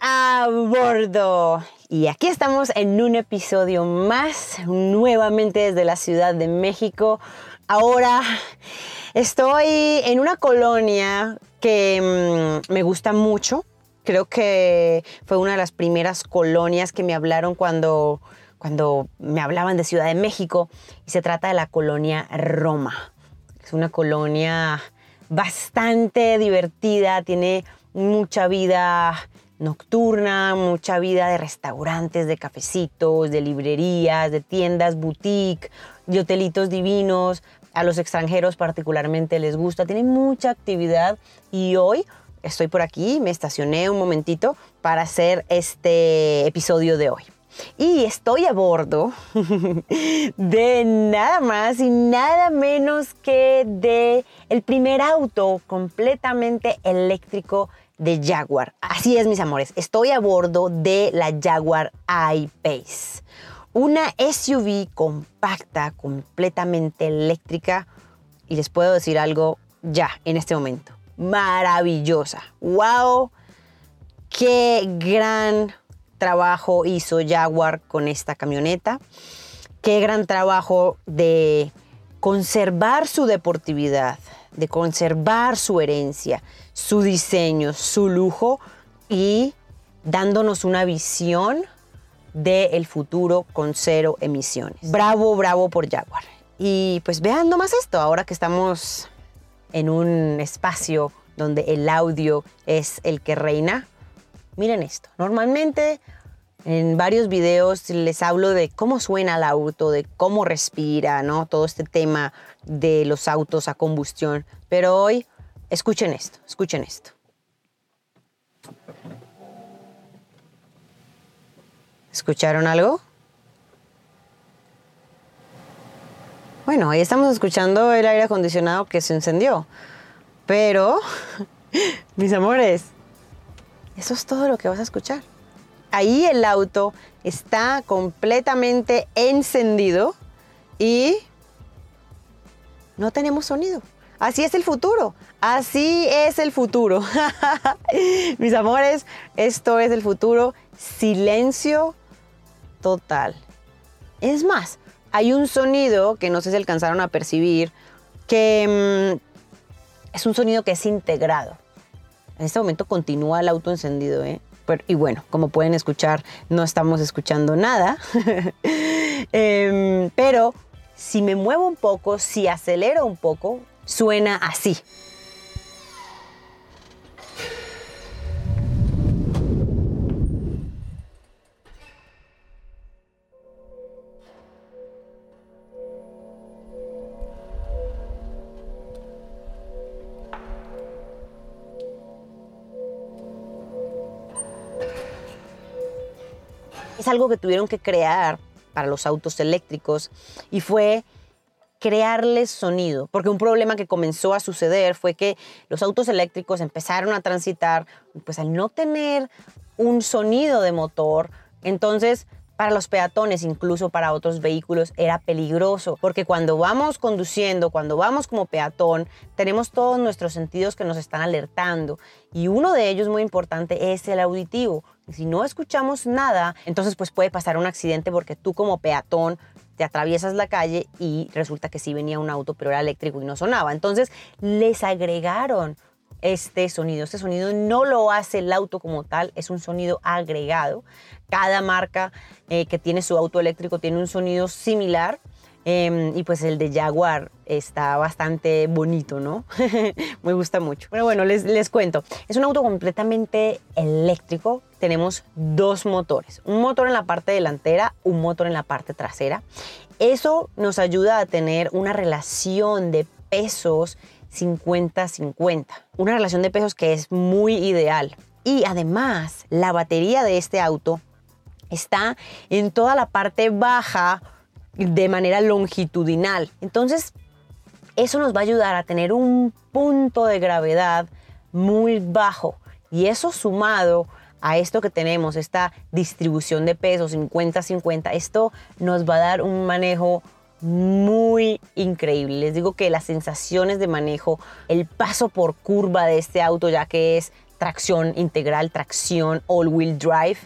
A bordo. Y aquí estamos en un episodio más, nuevamente desde la Ciudad de México. Ahora estoy en una colonia que mm, me gusta mucho. Creo que fue una de las primeras colonias que me hablaron cuando, cuando me hablaban de Ciudad de México. Y se trata de la colonia Roma. Es una colonia bastante divertida, tiene mucha vida nocturna, mucha vida de restaurantes, de cafecitos, de librerías, de tiendas, boutique, de hotelitos divinos. A los extranjeros particularmente les gusta, tiene mucha actividad y hoy estoy por aquí, me estacioné un momentito para hacer este episodio de hoy. Y estoy a bordo de nada más y nada menos que de el primer auto completamente eléctrico de Jaguar. Así es, mis amores, estoy a bordo de la Jaguar I-Pace. Una SUV compacta, completamente eléctrica. Y les puedo decir algo ya, en este momento. Maravillosa. ¡Wow! ¡Qué gran trabajo hizo Jaguar con esta camioneta. Qué gran trabajo de conservar su deportividad, de conservar su herencia, su diseño, su lujo y dándonos una visión del futuro con cero emisiones. Bravo, bravo por Jaguar. Y pues vean nomás esto, ahora que estamos en un espacio donde el audio es el que reina, Miren esto. Normalmente en varios videos les hablo de cómo suena el auto, de cómo respira, ¿no? Todo este tema de los autos a combustión. Pero hoy, escuchen esto, escuchen esto. ¿Escucharon algo? Bueno, ahí estamos escuchando el aire acondicionado que se encendió. Pero, mis amores, eso es todo lo que vas a escuchar. Ahí el auto está completamente encendido y no tenemos sonido. Así es el futuro. Así es el futuro. Mis amores, esto es el futuro. Silencio total. Es más, hay un sonido que no sé si alcanzaron a percibir, que mm, es un sonido que es integrado. En este momento continúa el auto encendido, ¿eh? y bueno, como pueden escuchar, no estamos escuchando nada. Em, pero si me muevo un poco, si acelero un poco, suena así. es algo que tuvieron que crear para los autos eléctricos y fue crearles sonido, porque un problema que comenzó a suceder fue que los autos eléctricos empezaron a transitar, pues al no tener un sonido de motor, entonces para los peatones, incluso para otros vehículos, era peligroso, porque cuando vamos conduciendo, cuando vamos como peatón, tenemos todos nuestros sentidos que nos están alertando. Y uno de ellos muy importante es el auditivo. Si no escuchamos nada, entonces pues puede pasar un accidente porque tú como peatón te atraviesas la calle y resulta que sí venía un auto, pero era eléctrico y no sonaba. Entonces les agregaron este sonido. Este sonido no lo hace el auto como tal, es un sonido agregado. Cada marca eh, que tiene su auto eléctrico tiene un sonido similar. Em, y pues el de Jaguar está bastante bonito, ¿no? Me gusta mucho. Pero bueno, les, les cuento. Es un auto completamente eléctrico. Tenemos dos motores. Un motor en la parte delantera, un motor en la parte trasera. Eso nos ayuda a tener una relación de pesos 50-50. Una relación de pesos que es muy ideal. Y además, la batería de este auto está en toda la parte baja de manera longitudinal. Entonces, eso nos va a ayudar a tener un punto de gravedad muy bajo. Y eso sumado a esto que tenemos, esta distribución de pesos 50-50, esto nos va a dar un manejo muy increíble. Les digo que las sensaciones de manejo, el paso por curva de este auto, ya que es tracción integral, tracción all-wheel drive.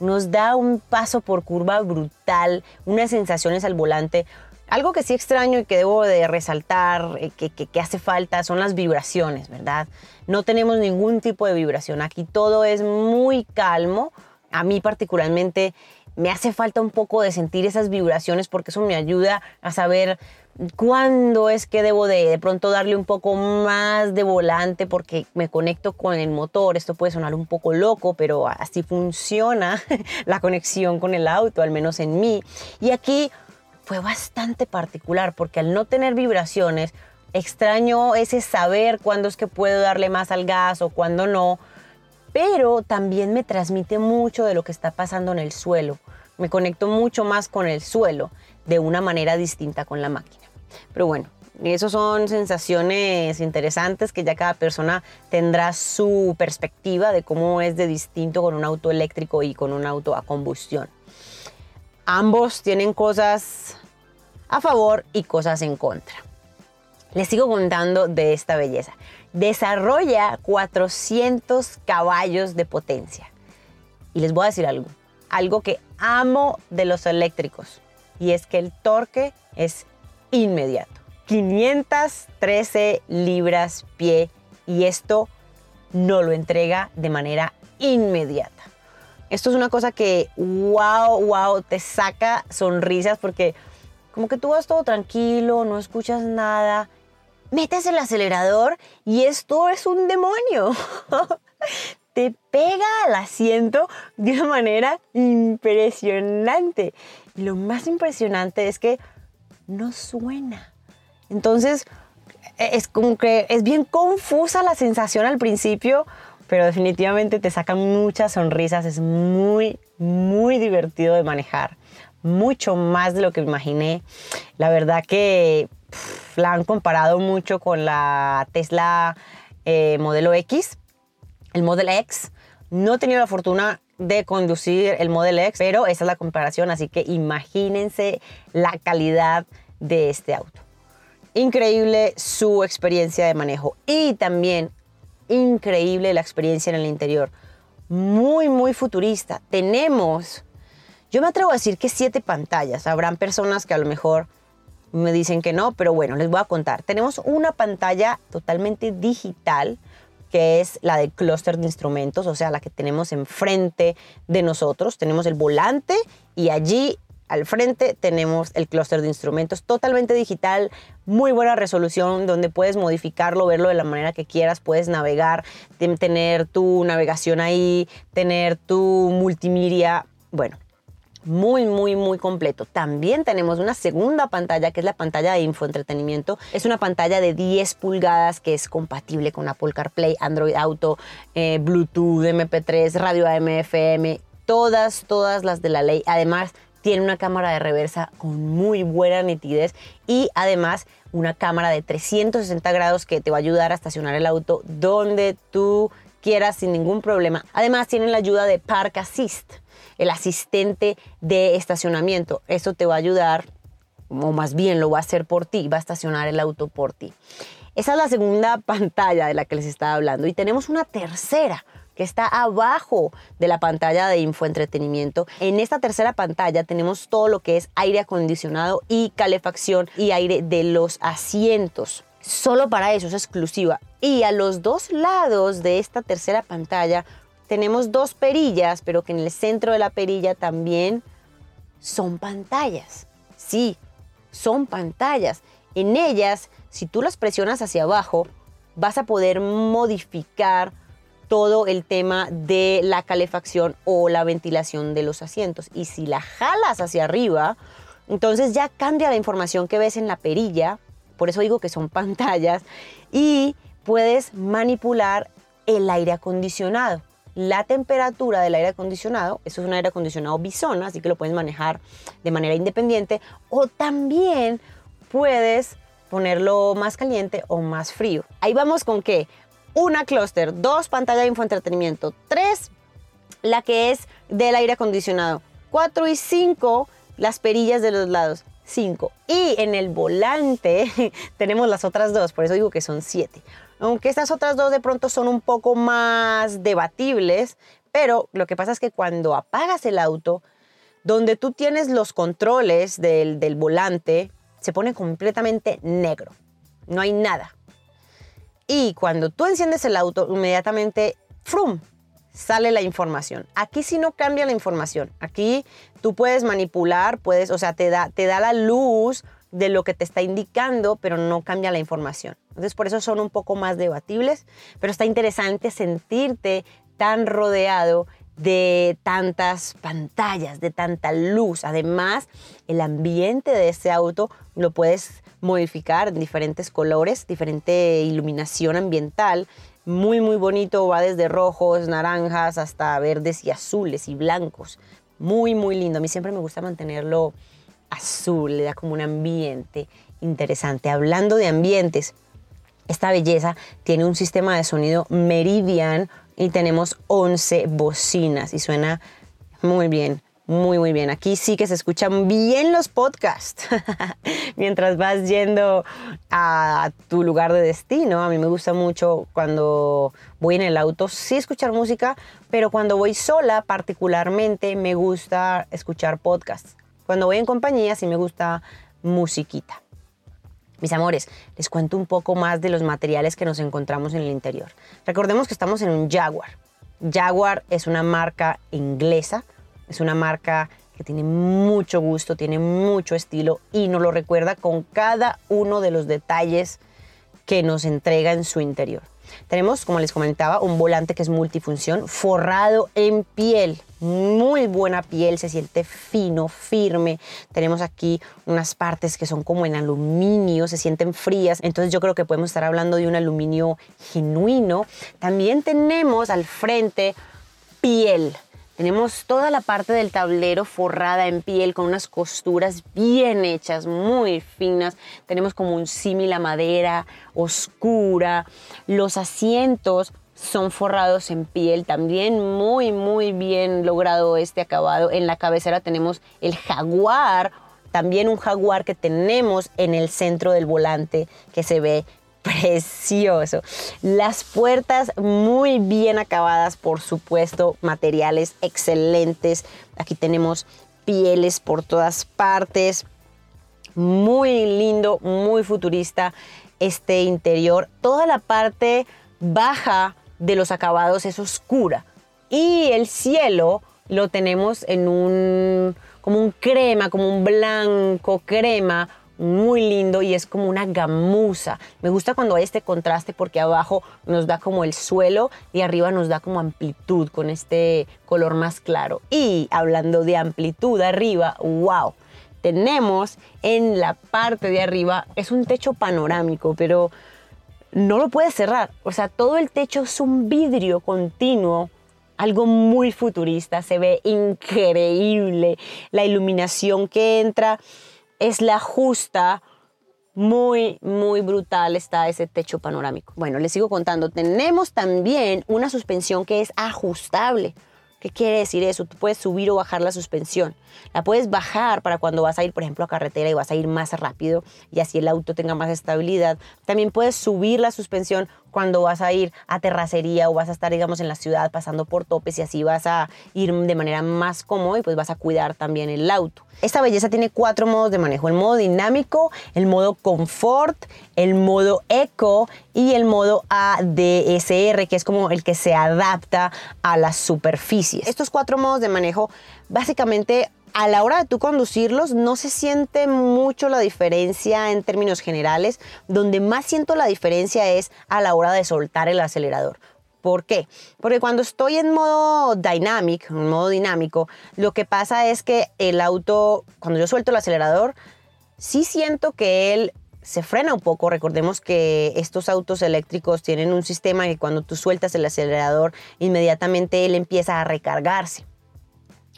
Nos da un paso por curva brutal, unas sensaciones al volante. Algo que sí extraño y que debo de resaltar, eh, que, que, hace falta, son las vibraciones, ¿verdad? No tenemos ningún tipo de vibración. Aquí todo es muy calmo. A mí particularmente me hace falta un poco de sentir esas vibraciones porque eso me ayuda a saber cuándo es que debo de, de pronto darle un poco más de volante porque me conecto con el motor. Esto puede sonar un poco loco, pero así funciona la conexión con el auto, al menos en mí. Y aquí fue bastante particular porque al no tener vibraciones, extraño ese saber cuándo es que puedo darle más al gas o cuándo no pero también me transmite mucho de lo que está pasando en el suelo. Me conecto mucho más con el suelo de una manera distinta con la máquina. Pero bueno, esas son sensaciones interesantes que ya cada persona tendrá su perspectiva de cómo es de distinto con un auto eléctrico y con un auto a combustión. Ambos tienen cosas a favor y cosas en contra. Les sigo contando de esta belleza desarrolla 400 caballos de potencia. Y les voy a decir algo, algo que amo de los eléctricos, y es que el torque es inmediato. 513 libras pie y esto no lo entrega de manera inmediata. Esto es una cosa que, wow, wow, te saca sonrisas porque como que tú vas todo tranquilo, no escuchas nada metes el acelerador y esto es un demonio. Te pega al asiento de una manera impresionante. Y lo más impresionante es que no suena. Entonces, es como que es bien confusa la sensación al principio, pero definitivamente te saca muchas sonrisas. Es muy, muy divertido de manejar. Mucho más de lo que imaginé. La verdad que la han comparado mucho con la Tesla eh, modelo X, el Model X. No he tenido la fortuna de conducir el Model X, pero esa es la comparación, así que imagínense la calidad de este auto. Increíble su experiencia de manejo y también increíble la experiencia en el interior. Muy, muy futurista. Tenemos, yo me atrevo a decir que siete pantallas. Habrán personas que a lo mejor me dicen que no, pero bueno, les voy a contar. Tenemos una pantalla totalmente digital que es la del clúster de instrumentos, o sea, la que tenemos enfrente de nosotros. Tenemos el volante y allí al frente tenemos el clúster de instrumentos totalmente digital, muy buena resolución donde puedes modificarlo, verlo de la manera que quieras, puedes navegar, tener tu navegación ahí, tener tu multimedia, bueno, muy, muy, muy completo. También tenemos una segunda pantalla que es la pantalla de infoentretenimiento. Es una pantalla de 10 pulgadas que es compatible con Apple CarPlay, Android Auto, eh, Bluetooth, MP3, radio AM, FM, todas, todas las de la ley. Además, tiene una cámara de reversa con muy buena nitidez y además una cámara de 360 grados que te va a ayudar a estacionar el auto donde tú quieras sin ningún problema. Además, tiene la ayuda de Park Assist el asistente de estacionamiento. Eso te va a ayudar, o más bien lo va a hacer por ti, va a estacionar el auto por ti. Esa es la segunda pantalla de la que les estaba hablando. Y tenemos una tercera que está abajo de la pantalla de infoentretenimiento. En esta tercera pantalla tenemos todo lo que es aire acondicionado y calefacción y aire de los asientos. Solo para eso es exclusiva. Y a los dos lados de esta tercera pantalla tenemos dos perillas, pero que en el centro de la perilla también son pantallas. Sí, son pantallas. En ellas, si tú las presionas hacia abajo, vas a poder modificar todo el tema de la calefacción o la ventilación de los asientos. Y si la jalas hacia arriba, entonces ya cambia la información que ves en la perilla, por eso digo que son pantallas, y puedes manipular el aire acondicionado la temperatura del aire acondicionado, eso es un aire acondicionado Bison, así que lo puedes manejar de manera independiente, o también puedes ponerlo más caliente o más frío. Ahí vamos con qué? Una clúster, dos pantallas de infoentretenimiento, tres la que es del aire acondicionado, cuatro y cinco las perillas de los lados, cinco. Y en el volante tenemos las otras dos, por eso digo que son siete. Aunque estas otras dos de pronto son un poco más debatibles, pero lo que pasa es que cuando apagas el auto, donde tú tienes los controles del, volante, se pone completamente negro. No hay nada. Y cuando tú enciendes el auto, inmediatamente, ¡frum! sale la información. Aquí sí no cambia la información. Aquí tú puedes manipular, puedes, o sea, te da, te da la luz de lo que te está indicando, pero no cambia la información. Entonces, por eso son un poco más debatibles, pero está interesante sentirte tan rodeado de tantas pantallas, de tanta luz. Además, el ambiente de ese auto lo puedes modificar en diferentes colores, diferente iluminación ambiental. Muy, muy bonito, va desde rojos, naranjas, hasta verdes y azules y blancos. Muy, muy lindo. A mí siempre me gusta mantenerlo azul, le da como un ambiente interesante. Hablando de ambientes, esta belleza tiene un sistema de sonido Meridian y tenemos 11 bocinas y suena muy bien. Muy, muy bien. Aquí sí que se escuchan bien los podcasts mientras vas yendo a tu lugar de destino. A mí me gusta mucho cuando voy en el auto, sí escuchar música, pero cuando voy sola particularmente me gusta escuchar podcasts. Cuando voy en compañía sí me gusta musiquita. Mis amores, les cuento un poco más de los materiales que nos encontramos en el interior. Recordemos que estamos en un Jaguar. Jaguar es una marca inglesa, es una marca que tiene mucho gusto, tiene mucho estilo y nos lo recuerda con cada uno de los detalles que nos entrega en su interior. Tenemos, como les comentaba, un volante que es multifunción, forrado en piel. Muy buena piel, se siente fino, firme. Tenemos aquí unas partes que son como en aluminio, se sienten frías. Entonces yo creo que podemos estar hablando de un aluminio genuino. También tenemos al frente piel tenemos toda la parte del tablero forrada en piel con unas costuras bien hechas, muy finas. Tenemos como un símil a madera oscura. Los asientos son forrados en piel, también muy, muy bien logrado este acabado. En la cabecera tenemos el jaguar, también un jaguar que tenemos en el centro del volante que se ve precioso. Las puertas muy bien acabadas, por supuesto, materiales excelentes. Aquí tenemos pieles por todas partes. Muy lindo, muy futurista este interior. Toda la parte baja de los acabados es oscura y el cielo lo tenemos en un como un crema, como un blanco crema muy lindo y es como una gamuza. Me gusta cuando hay este contraste porque abajo nos da como el suelo y arriba nos da como amplitud con este color más claro. Y hablando de amplitud arriba, wow. Tenemos en la parte de arriba, es un techo panorámico, pero no lo puedes cerrar. O sea, todo el techo es un vidrio continuo algo muy futurista, se ve increíble. La iluminación que entra es la justa, muy, muy brutal está ese techo panorámico. Bueno, les sigo contando. Tenemos también una suspensión que es ajustable. ¿Qué quiere decir eso? Tú puedes subir o bajar la suspensión. La puedes bajar para cuando vas a ir, por ejemplo, a carretera y vas a ir más rápido y así el auto tenga más estabilidad. También puedes subir la suspensión cuando vas a ir a terracería o vas a estar, digamos, en la ciudad pasando por topes y así vas a ir de manera más cómoda y pues vas a cuidar también el auto. Esta belleza tiene cuatro modos de manejo, el modo dinámico, el modo confort, el modo eco y el modo ADSR, que es como el que se adapta a las superficies. Estos cuatro modos de manejo básicamente a la hora de tú conducirlos no se siente mucho la diferencia en términos generales. Donde más siento la diferencia es a la hora de soltar el acelerador. ¿Por qué? Porque cuando estoy en modo dynamic, en modo dinámico, lo que pasa es que el auto, cuando yo suelto el acelerador, sí siento que él se frena un poco. Recordemos que estos autos eléctricos tienen un sistema que cuando tú sueltas el acelerador, inmediatamente él empieza a recargarse.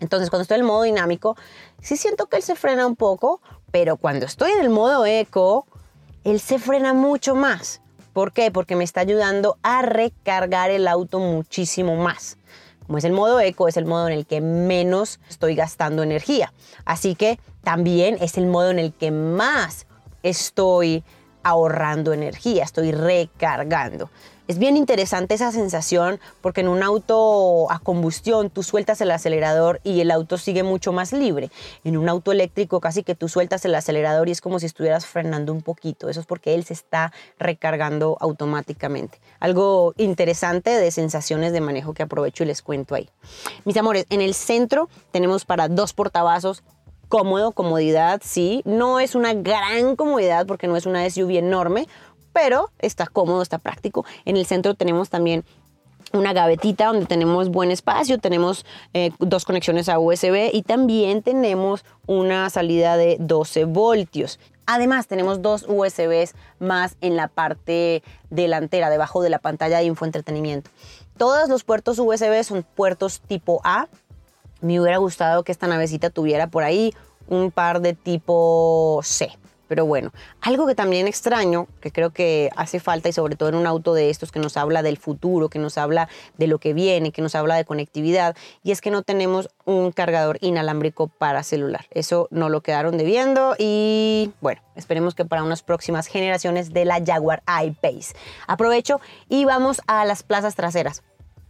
Entonces, cuando estoy en el modo dinámico, sí siento que él se frena un poco, pero cuando estoy en el modo eco, él se frena mucho más. ¿Por qué? Porque me está ayudando a recargar el auto muchísimo más. Como es el modo eco, es el modo en el que menos estoy gastando energía. Así que también es el modo en el que más estoy ahorrando energía, estoy recargando. Es bien interesante esa sensación porque en un auto a combustión tú sueltas el acelerador y el auto sigue mucho más libre. En un auto eléctrico casi que tú sueltas el acelerador y es como si estuvieras frenando un poquito. Eso es porque él se está recargando automáticamente. Algo interesante de sensaciones de manejo que aprovecho y les cuento ahí. Mis amores, en el centro tenemos para dos portavasos cómodo, comodidad, sí. No es una gran comodidad porque no es una SUV enorme, pero está cómodo, está práctico. En el centro tenemos también una gavetita donde tenemos buen espacio, tenemos eh, dos conexiones a USB y también tenemos una salida de 12 voltios. Además tenemos dos USBs más en la parte delantera, debajo de la pantalla de infoentretenimiento. Todos los puertos USB son puertos tipo A. Me hubiera gustado que esta navecita tuviera por ahí un par de tipo C. Pero bueno, algo que también extraño, que creo que hace falta y sobre todo en un auto de estos que nos habla del futuro, que nos habla de lo que viene, que nos habla de conectividad, y es que no tenemos un cargador inalámbrico para celular. Eso no lo quedaron debiendo y bueno, esperemos que para unas próximas generaciones de la Jaguar I-Pace. Aprovecho y vamos a las plazas traseras.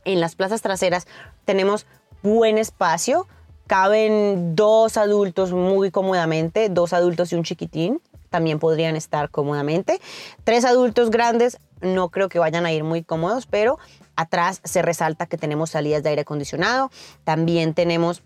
En las plazas traseras tenemos buen espacio, caben dos adultos muy cómodamente, dos adultos y un chiquitín también podrían estar cómodamente. Tres adultos grandes no creo que vayan a ir muy cómodos, pero atrás se resalta que tenemos salidas de aire acondicionado, también tenemos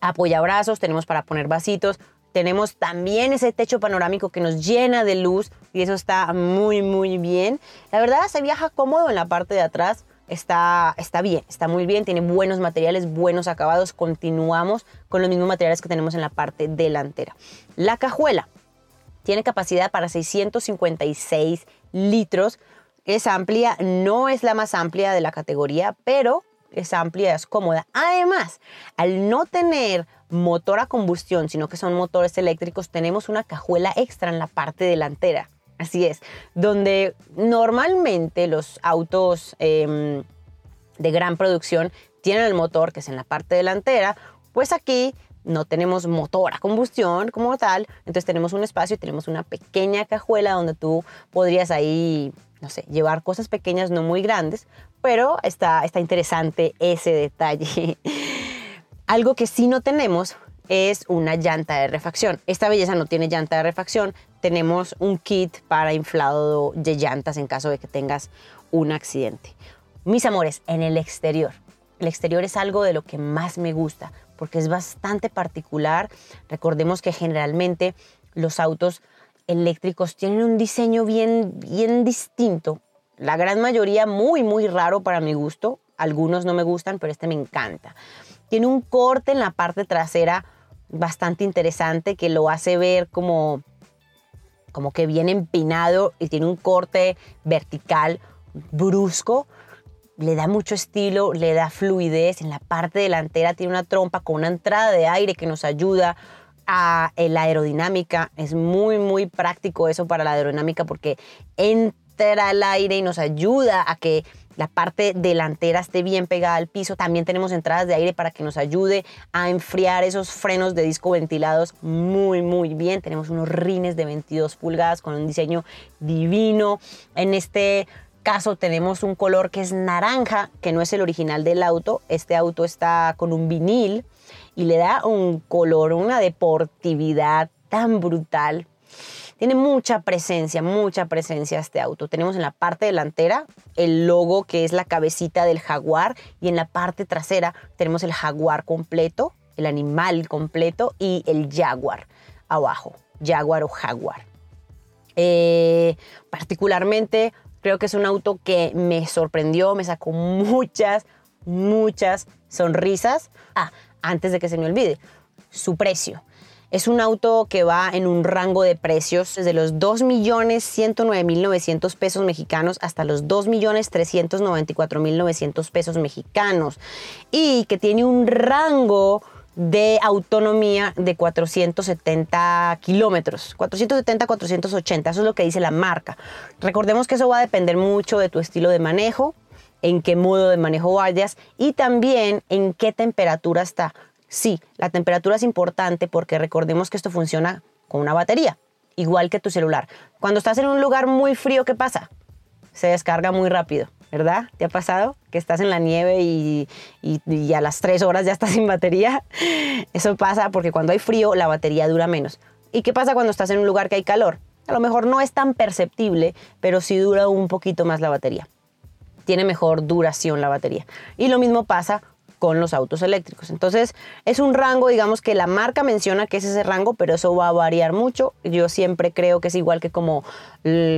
apoyabrazos, tenemos para poner vasitos, tenemos también ese techo panorámico que nos llena de luz y eso está muy muy bien. La verdad se viaja cómodo en la parte de atrás, está, está bien, está muy bien, tiene buenos materiales, buenos acabados. Continuamos con los mismos materiales que tenemos en la parte delantera. La cajuela, tiene capacidad para 656 litros. Es amplia, no es la más amplia de la categoría, pero es amplia, es cómoda. Además, al no tener motor a combustión, sino que son motores eléctricos, tenemos una cajuela extra en la parte delantera. Así es, donde normalmente los autos em, de gran producción tienen el motor que es en la parte delantera, pues aquí no tenemos motor a combustión como tal, entonces tenemos un espacio y tenemos una pequeña cajuela donde tú podrías ahí, no sé, llevar cosas pequeñas, no muy grandes, pero está, está interesante ese detalle. Algo que sí no tenemos es una llanta de refacción. Esta belleza no tiene llanta de refacción, tenemos un kit para inflado de llantas en caso de que tengas un accidente. Mis amores, en el exterior. El exterior es algo de lo que más me gusta porque es bastante particular. Recordemos que generalmente los autos eléctricos tienen un diseño bien, bien distinto. La gran mayoría muy, muy raro para mi gusto. Algunos no me gustan, pero este me encanta. Tiene un corte en la parte trasera bastante interesante que lo hace ver como, como que bien empinado y tiene un corte vertical brusco le da mucho estilo, le da fluidez. En la parte delantera tiene una trompa con una entrada de aire que nos ayuda a eh, la aerodinámica. Es muy, muy práctico eso para la aerodinámica porque el aire y nos ayuda a que la parte delantera esté bien pegada al piso. También tenemos entradas de aire para que nos ayude a enfriar esos frenos de disco ventilados muy, muy bien. Tenemos unos rines de 22 pulgadas con un diseño divino. En este caso tenemos un color que es naranja, que no es el original del auto. Este auto está con un vinil y le da un color, una deportividad tan brutal. Tiene mucha presencia, mucha presencia este auto. Tenemos en la parte delantera el logo que es la cabecita del jaguar y en la parte trasera tenemos el jaguar completo, el animal completo y el jaguar abajo, jaguar o jaguar. Eh, particularmente Creo que es un auto que me sorprendió, me sacó muchas, muchas sonrisas. Ah, antes de que se me olvide, su precio. Es un auto que va en un rango de precios desde los 2.109.900 pesos mexicanos hasta los 2.394.900 pesos mexicanos y que tiene un rango de autonomía de 470 kilómetros, 470, 480, eso es lo que dice la marca. Recordemos que eso va a depender mucho de tu estilo de manejo, en qué modo de manejo vayas y también en qué temperatura está. Sí, la temperatura es importante porque recordemos que esto funciona con una batería. igual que tu celular. Cuando estás en un lugar muy frío, ¿qué pasa? Se descarga muy rápido, ¿verdad? ¿Te ha pasado que estás en la nieve y, y a las tres horas ya estás sin batería? Eso pasa porque cuando hay frío la batería dura menos. ¿Y qué pasa cuando estás en un lugar que hay calor? A lo mejor no es tan perceptible, pero sí dura un poquito más la batería. Tiene mejor duración la batería. Y lo mismo pasa con los autos eléctricos. Entonces, es un rango, digamos que la marca menciona que es ese rango, pero eso va a variar mucho. Yo siempre creo que es igual que como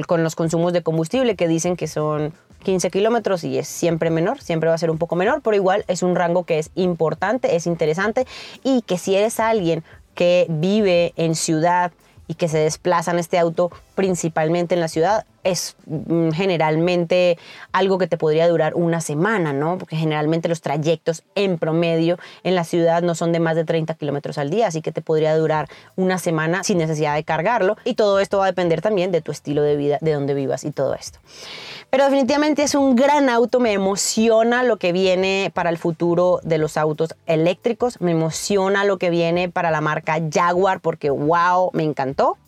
con los consumos de combustible, que dicen que son 15 kilómetros y es siempre menor, siempre va a ser un poco menor, pero igual es un rango que es importante, es interesante y que si eres alguien que vive en ciudad y que se desplazan este auto principalmente en la ciudad, es mm, generalmente algo que te podría durar una semana, ¿no? Porque generalmente los trayectos en promedio en la ciudad no son de más de 30 kilómetros al día, así que te podría durar una semana sin necesidad de cargarlo. Y todo esto va a depender también de tu estilo de vida, de dónde vivas y todo esto. Pero definitivamente es un gran auto, me emociona lo que viene para el futuro de los autos eléctricos, me emociona lo que viene para la marca Jaguar porque wow, me encantó.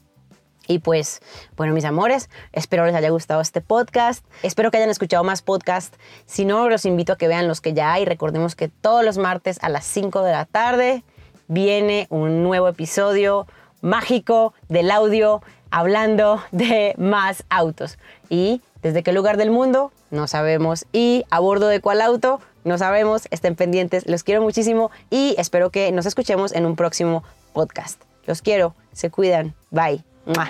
Y pues, bueno, mis amores, espero les haya gustado este podcast. Espero que hayan escuchado más podcasts. Si no, los invito a que vean los que ya hay. Recordemos que todos los martes a las 5 de la tarde viene un nuevo episodio mágico del audio hablando de más autos. Y desde qué lugar del mundo, no sabemos. Y a bordo de cuál auto, no sabemos. Estén pendientes. Los quiero muchísimo y espero que nos escuchemos en un próximo podcast. Los quiero. Se cuidan. Bye. 嘛